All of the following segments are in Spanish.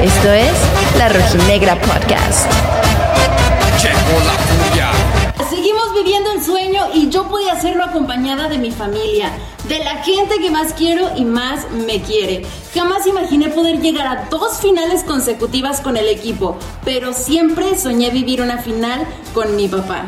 Esto es La Rojinegra Podcast. Seguimos viviendo el sueño y yo pude hacerlo acompañada de mi familia, de la gente que más quiero y más me quiere. Jamás imaginé poder llegar a dos finales consecutivas con el equipo, pero siempre soñé vivir una final con mi papá.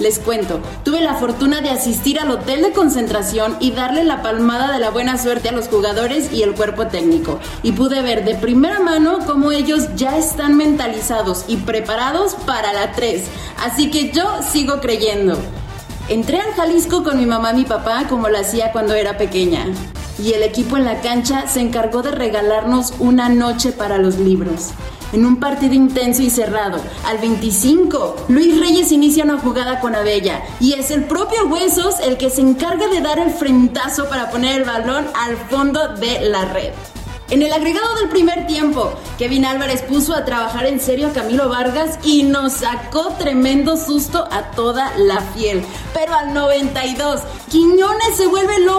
Les cuento, tuve la fortuna de asistir al hotel de concentración y darle la palmada de la buena suerte a los jugadores y el cuerpo técnico. Y pude ver de primera mano cómo ellos ya están mentalizados y preparados para la 3. Así que yo sigo creyendo. Entré al Jalisco con mi mamá y mi papá como lo hacía cuando era pequeña. Y el equipo en la cancha se encargó de regalarnos una noche para los libros en un partido intenso y cerrado. Al 25, Luis Reyes inicia una jugada con Abella y es el propio Huesos el que se encarga de dar el frentazo para poner el balón al fondo de la red. En el agregado del primer tiempo, Kevin Álvarez puso a trabajar en serio a Camilo Vargas y nos sacó tremendo susto a toda la fiel. Pero al 92, Quiñones se vuelve loco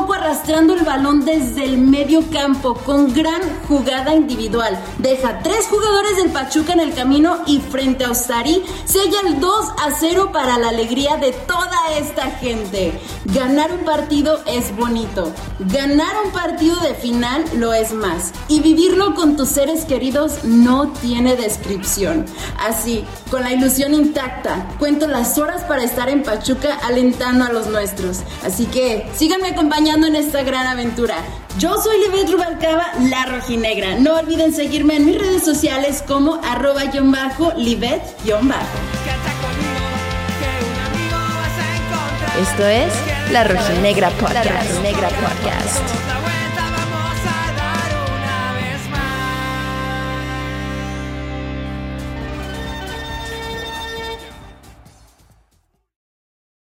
el balón desde el medio campo con gran jugada individual. Deja tres jugadores del Pachuca en el camino y frente a Ostari sella el 2 a 0 para la alegría de toda esta gente. Ganar un partido es bonito. Ganar un partido de final lo es más y vivirlo con tus seres queridos no tiene descripción. Así, con la ilusión intacta, cuento las horas para estar en Pachuca alentando a los nuestros. Así que síganme acompañando en esta gran aventura. Yo soy Libet Rubalcaba, la rojinegra. No olviden seguirme en mis redes sociales como arroba bajo libet bajo. Esto es La Rojinegra Podcast. La Rojinegra Podcast.